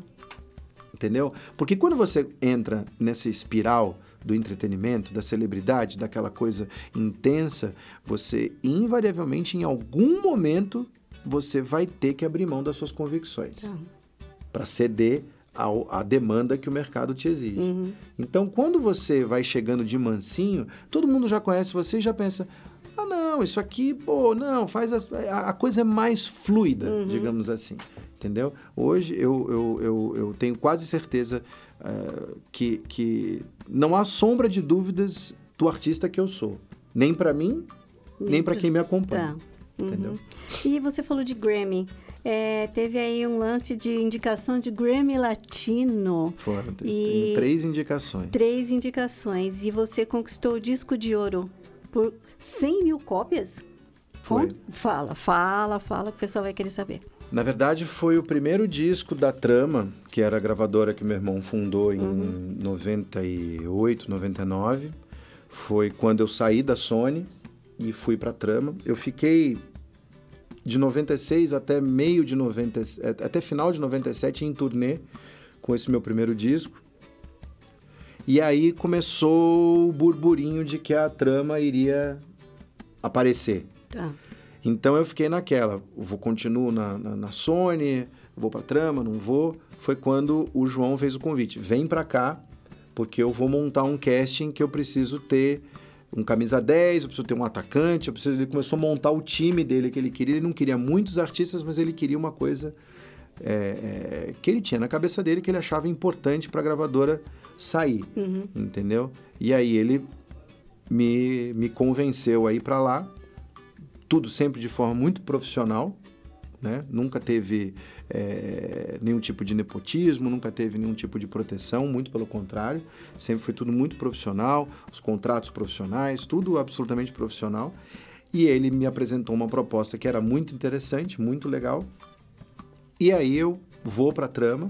Entendeu? Porque quando você entra nessa espiral do entretenimento, da celebridade, daquela coisa intensa, você invariavelmente, em algum momento, você vai ter que abrir mão das suas convicções Tá. para ceder ao- à demanda que o mercado te exige. Uhum. Então, quando você vai chegando de mansinho, todo mundo já conhece você e já pensa: ah, não, isso aqui, pô, não, faz as- a, a coisa é mais fluida, digamos assim. Entendeu? Hoje eu, eu, eu, eu tenho quase certeza eh, que, que não há sombra de dúvidas do artista que eu sou. Nem para mim, nem para quem me acompanha. Tá. Entendeu? Uhum. E você falou de Grammy. É, teve aí um lance de indicação de Grammy Latino. Foram E- três indicações. Três indicações. E você conquistou o disco de ouro por 100 mil cópias? Foi. Fala, fala, fala, que o pessoal vai querer saber. Na verdade, foi o primeiro disco da Trama, que era a gravadora que meu irmão fundou em 98, 99. Foi quando eu saí da Sony e fui para Trama. Eu fiquei de 96 até meio de 90, até final de 97 em turnê com esse meu primeiro disco. E aí começou o burburinho de que a Trama iria aparecer. Tá. Então eu fiquei naquela, vou continuo na, na, na Sony, vou pra trama, não vou. Foi quando o João fez o convite, vem pra cá, porque eu vou montar um casting que eu preciso ter um camisa 10, eu preciso ter um atacante, eu preciso... ele começou a montar o time dele que ele queria. Ele não queria muitos artistas, mas ele queria uma coisa é, é, que ele tinha na cabeça dele que ele achava importante para a gravadora sair, Uhum. entendeu? E aí ele me, me convenceu a ir para lá, tudo sempre de forma muito profissional, né? Nunca teve é, nenhum tipo de nepotismo, nunca teve nenhum tipo de proteção, muito pelo contrário, sempre foi tudo muito profissional, os contratos profissionais, tudo absolutamente profissional. E ele me apresentou uma proposta que era muito interessante, muito legal. E aí eu vou para a trama.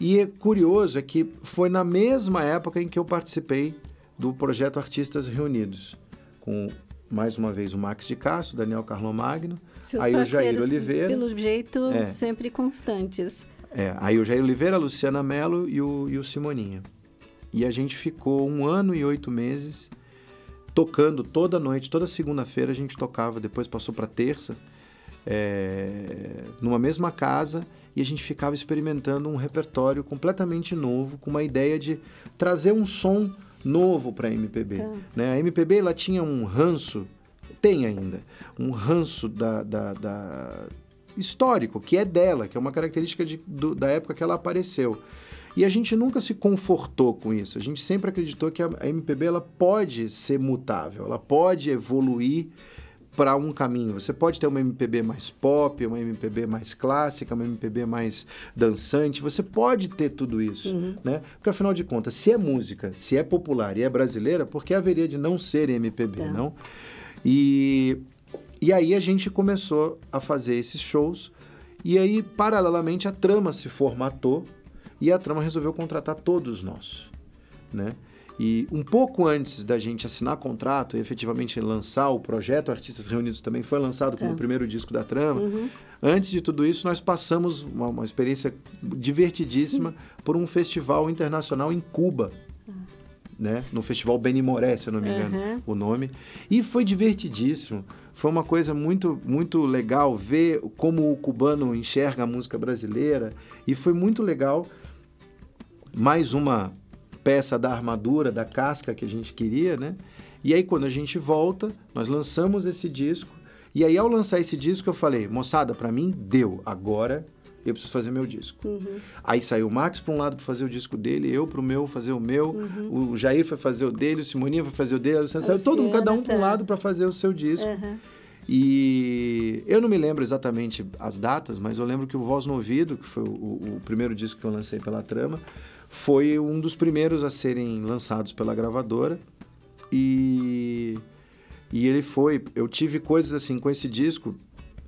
E é curioso é que foi na mesma época em que eu participei do projeto Artistas Reunidos, com mais uma vez o Max de Castro, Daniel Carlomagno, Seus aí o Jair Oliveira. pelo jeito, É. sempre constantes. É, aí o Jair Oliveira, a Luciana Mello e o, e o Simoninha. E a gente ficou um ano e oito meses tocando toda noite, toda segunda-feira a gente tocava, depois passou para terça, é, numa mesma casa, e a gente ficava experimentando um repertório completamente novo, com uma ideia de trazer um som novo para a MPB. Tá. Né? A MPB ela tinha um ranço, tem ainda, um ranço da, da- da- histórico, que é dela, que é uma característica de- do- da época que ela apareceu. E a gente nunca se confortou com isso. A gente sempre acreditou que a, a MPB ela pode ser mutável, ela pode evoluir para um caminho. Você pode ter uma MPB mais pop, uma MPB mais clássica, uma MPB mais dançante. Você pode ter tudo isso, né? Porque afinal de contas, se é música, se é popular e é brasileira, por que haveria de não ser MPB, Tá. não? E e aí a gente começou a fazer esses shows e aí paralelamente a trama se formatou e a trama resolveu contratar todos nós, né? E um pouco antes da gente assinar contrato e efetivamente lançar o projeto Artistas Reunidos também foi lançado como Tá. o primeiro disco da trama. Uhum. Antes de tudo isso, nós passamos uma, uma experiência divertidíssima por um festival internacional em Cuba, né? No Festival Benimoré, se eu não me engano, Uhum. o nome. E foi divertidíssimo. Foi uma coisa muito, muito legal ver como o cubano enxerga a música brasileira. E foi muito legal. Mais uma peça da armadura, da casca que a gente queria, né? E aí, quando a gente volta, nós lançamos esse disco. E aí, ao lançar esse disco, eu falei, moçada, pra mim deu. Agora eu preciso fazer meu disco. Uhum. Aí saiu o Max para um lado para fazer o disco dele, eu para o meu fazer o meu, Uhum. o Jair foi fazer o dele, o Simoninha foi fazer o dele, Luciana, saiu todo mundo, cada um para um tá. lado para fazer o seu disco. Aham. E eu não me lembro exatamente as datas, mas eu lembro que o Voz no Ouvido, que foi o- o primeiro disco que eu lancei pela Trama, foi um dos primeiros a serem lançados pela gravadora. E, e ele foi. Eu tive coisas assim com esse disco.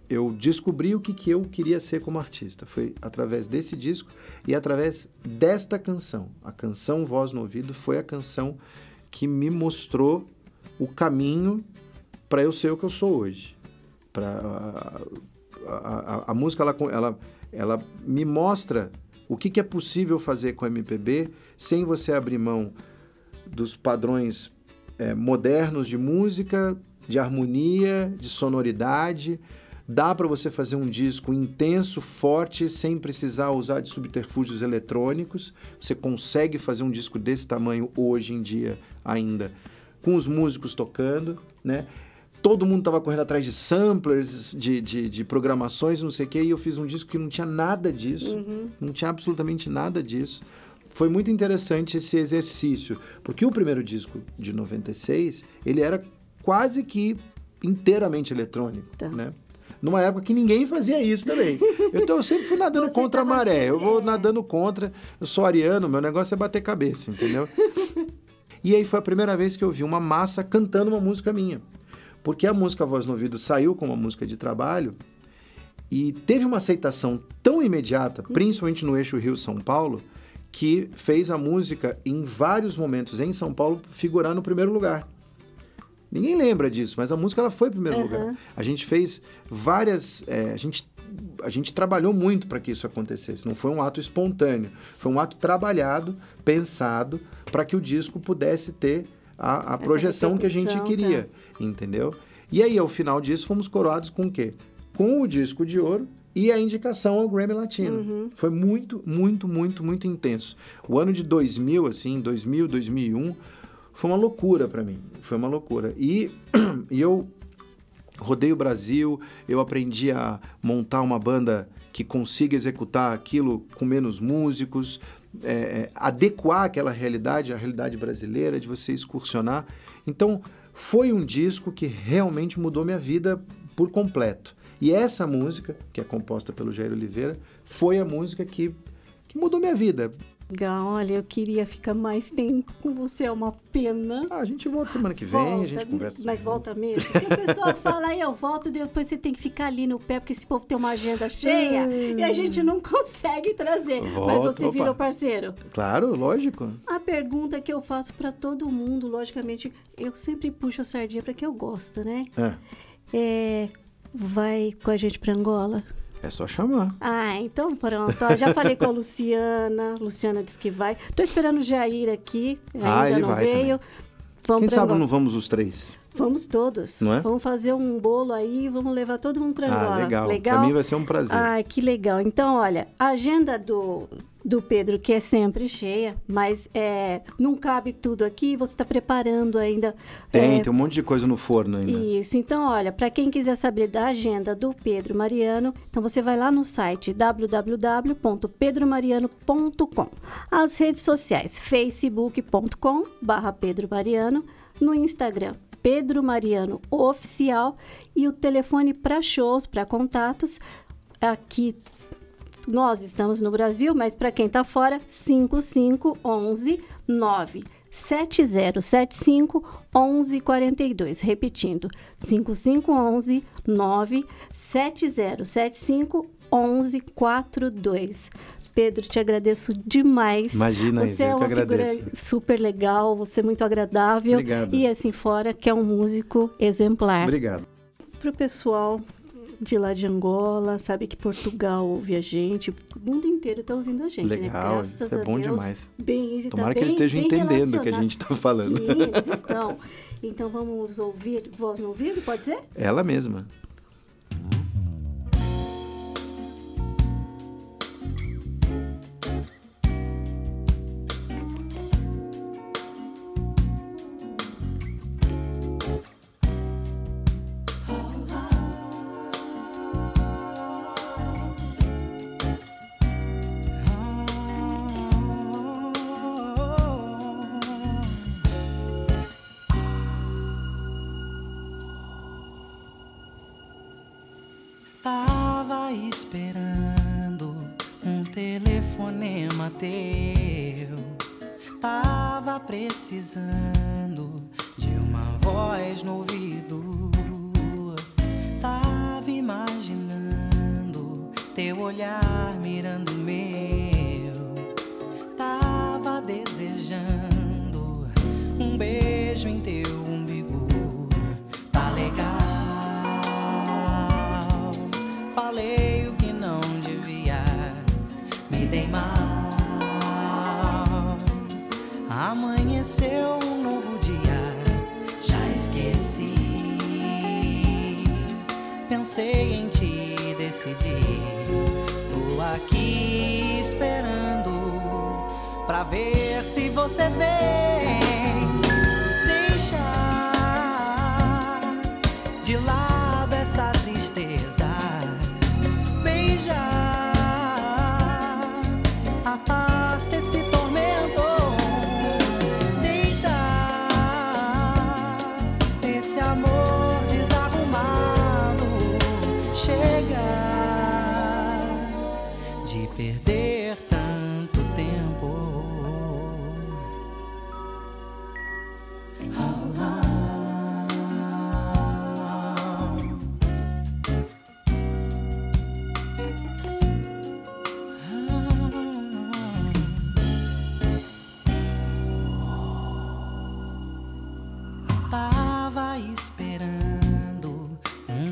eu descobri o que, que eu queria ser como artista. Foi através desse disco e através desta canção. A canção Voz no Ouvido foi a canção que me mostrou o caminho para eu ser o que eu sou hoje. Pra, a, a, a, a música, ela, ela, ela me mostra o que, que é possível fazer com MPB sem você abrir mão dos padrões é, modernos de música, de harmonia, de sonoridade, Dá para você fazer um disco intenso, forte, sem precisar usar de subterfúgios eletrônicos. Você consegue fazer um disco desse tamanho hoje em dia ainda, com os músicos tocando, né? Todo mundo estava correndo atrás de samplers, de, de, de, programações, não sei o quê, e eu fiz um disco que não tinha nada disso, uhum. não tinha absolutamente nada disso. Foi muito interessante esse exercício, porque o primeiro disco de 96, ele era quase que inteiramente eletrônico, tá. né? numa época que ninguém fazia isso também. Então eu sempre fui nadando [LAUGHS] Você contra a maré. Eu vou nadando contra. Eu sou ariano, meu negócio é bater cabeça, entendeu? [LAUGHS] e aí foi a primeira vez que eu vi uma massa cantando uma música minha. Porque a música Voz no Ouvido saiu como uma música de trabalho e teve uma aceitação tão imediata, principalmente no eixo Rio-São Paulo, que fez a música, em vários momentos em São Paulo, figurar no primeiro lugar. Ninguém lembra disso, mas a música ela foi em primeiro uhum. lugar. A gente fez várias. É, a, gente, a gente trabalhou muito para que isso acontecesse. Não foi um ato espontâneo. Foi um ato trabalhado, pensado, para que o disco pudesse ter a, a projeção que a gente queria. Tá. Entendeu? E aí, ao final disso, fomos coroados com o quê? Com o disco de ouro e a indicação ao Grammy Latino. Uhum. Foi muito, muito, muito, muito intenso. O ano de 2000, assim, 2000, 2001 foi uma loucura para mim. Foi uma loucura. E, [CLEARS THROAT] e eu rodei o Brasil, eu aprendi a montar uma banda que consiga executar aquilo com menos músicos, é, é, adequar aquela realidade, a realidade brasileira, de você excursionar. Então, foi um disco que realmente mudou minha vida por completo. E essa música, que é composta pelo Jair Oliveira, foi a música que, que mudou minha vida. Legal, olha, eu queria ficar mais tempo com você, é uma pena. Ah, a gente volta semana que vem, volta, a gente conversa. Mas volta mesmo? Porque o pessoal [LAUGHS] fala aí, eu volto, depois você tem que ficar ali no pé, porque esse povo tem uma agenda cheia e a gente não consegue trazer. Volta, mas você opa. virou parceiro? Claro, lógico. A pergunta que eu faço para todo mundo, logicamente, eu sempre puxo a sardinha para que eu gosto, né? É. é. Vai com a gente para Angola? É só chamar. Ah, então pronto. Ó, já falei com a Luciana. [LAUGHS] Luciana disse que vai. Tô esperando o Jair aqui. Ah, ainda não veio. Vamos Quem sabe não vamos os três? Vamos todos. É? Vamos fazer um bolo aí, vamos levar todo mundo para Angola. Ah, legal. legal. Para mim vai ser um prazer. Ah, que legal. Então, olha, a agenda do, do Pedro, que é sempre cheia, mas é, não cabe tudo aqui, você está preparando ainda. Tem, é, tem um monte de coisa no forno ainda. Isso, então olha, para quem quiser saber da agenda do Pedro Mariano, então você vai lá no site www.pedromariano.com. As redes sociais, facebook.com barra Pedro Mariano, no Instagram, Pedro Mariano Oficial e o telefone para shows, para contatos, aqui nós estamos no Brasil, mas para quem está fora, 5511 9 7075 1142. Repetindo, 5511 9 7075 1142. Pedro, te agradeço demais. Imagina, você é uma figura super legal, você é muito agradável. Obrigado. E assim fora, que é um músico exemplar. Obrigado. Para o pessoal de lá de Angola, sabe que Portugal ouve a gente, o mundo inteiro está ouvindo a gente, né? Legal, né? Graças isso é bom Deus, demais. Bem, Tomara tá que eles estejam entendendo o que a gente está [LAUGHS] falando. Sim, eles estão. Então vamos ouvir voz no ouvido, pode ser? Ela mesma. Precisando de uma voz no ouvido. Pensei em ti, decidi. Tô aqui esperando pra ver se você vem. Deixa de lado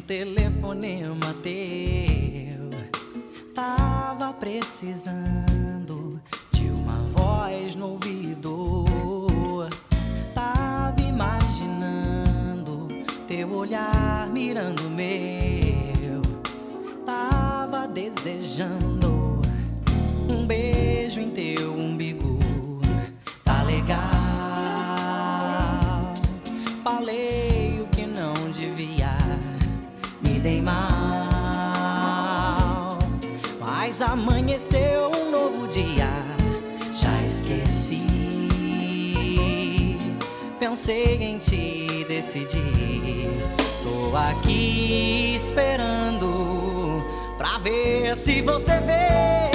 telefonema teu. Tava precisando de uma voz no ouvido. Tava imaginando teu olhar mirando meu. Tava desejando um beijo em teu umbigo. Dei mal. Mas amanheceu um novo dia, já esqueci. Pensei em ti, decidi. Tô aqui esperando pra ver se você vem.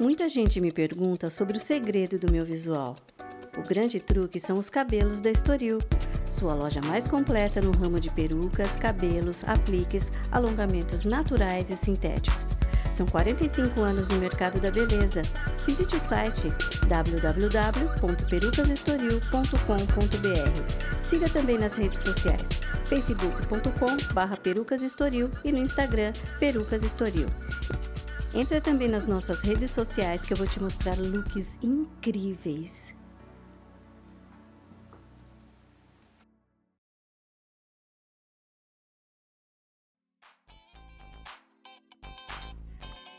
Muita gente me pergunta sobre o segredo do meu visual. O grande truque são os cabelos da Estoril, sua loja mais completa no ramo de perucas, cabelos, apliques, alongamentos naturais e sintéticos. São 45 anos no mercado da beleza. Visite o site www.perucasestoril.com.br. Siga também nas redes sociais facebook.com/perucasestoril e no Instagram Perucas Estoril. Entra também nas nossas redes sociais que eu vou te mostrar looks incríveis.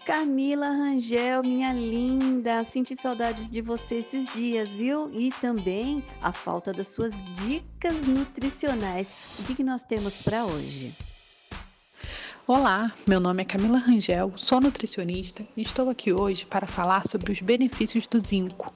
Camila Rangel, minha linda, senti saudades de você esses dias, viu? E também a falta das suas dicas nutricionais. O que, que nós temos para hoje? Olá, meu nome é Camila Rangel, sou nutricionista e estou aqui hoje para falar sobre os benefícios do zinco.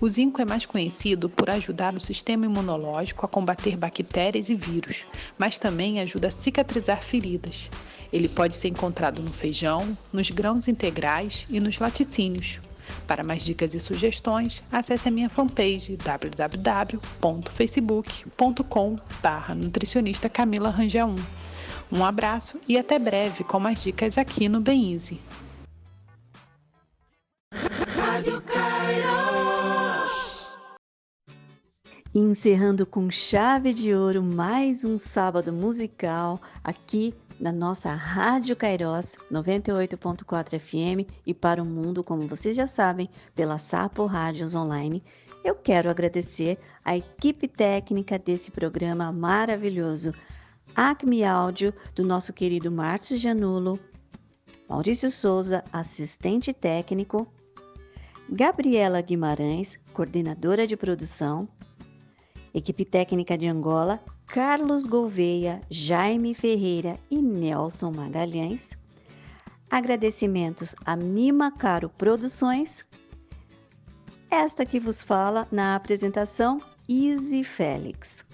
O zinco é mais conhecido por ajudar o sistema imunológico a combater bactérias e vírus, mas também ajuda a cicatrizar feridas. Ele pode ser encontrado no feijão, nos grãos integrais e nos laticínios. Para mais dicas e sugestões, acesse a minha fanpage www.facebook.com.br nutricionista Camila Rangel 1. Um abraço e até breve com mais dicas aqui no Bem Easy. Encerrando com chave de ouro mais um sábado musical aqui na nossa Rádio Cairós 98.4 FM e para o mundo, como vocês já sabem, pela Sapo Rádios Online. Eu quero agradecer a equipe técnica desse programa maravilhoso. Acme Áudio, do nosso querido Márcio Janulo, Maurício Souza, assistente técnico, Gabriela Guimarães, coordenadora de produção, equipe técnica de Angola, Carlos Gouveia, Jaime Ferreira e Nelson Magalhães. Agradecimentos a Mima Caro Produções. Esta que vos fala na apresentação, Easy Félix.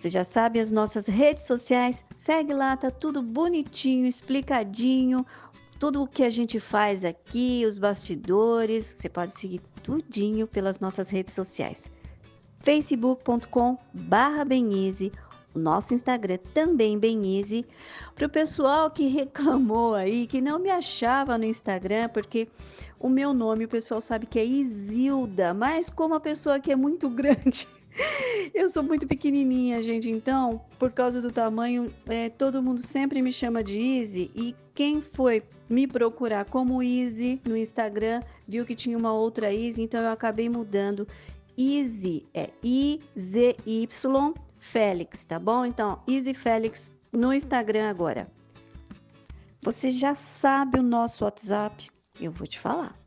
Você já sabe as nossas redes sociais, segue lá, tá tudo bonitinho, explicadinho, tudo o que a gente faz aqui, os bastidores, você pode seguir tudinho pelas nossas redes sociais. facebook.com barra Benize, o nosso Instagram também Benize. Para o pessoal que reclamou aí, que não me achava no Instagram, porque o meu nome o pessoal sabe que é Isilda, mas como a pessoa que é muito [LAUGHS] grande eu sou muito pequenininha, gente, então, por causa do tamanho, é, todo mundo sempre me chama de Easy. E quem foi me procurar como Easy no Instagram viu que tinha uma outra Easy, então eu acabei mudando. Easy é I-Z-Y Félix, tá bom? Então, Easy Félix no Instagram agora. Você já sabe o nosso WhatsApp? Eu vou te falar.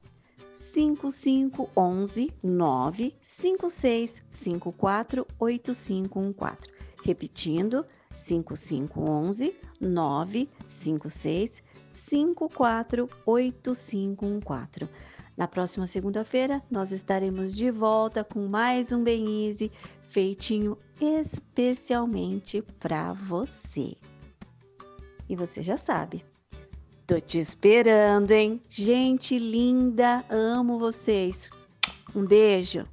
5511 95654 8514. Repetindo, 5511 956 54 8514. Na próxima segunda-feira, nós estaremos de volta com mais um Bem Easy feitinho especialmente para você. E você já sabe, Tô te esperando, hein? Gente linda, amo vocês. Um beijo.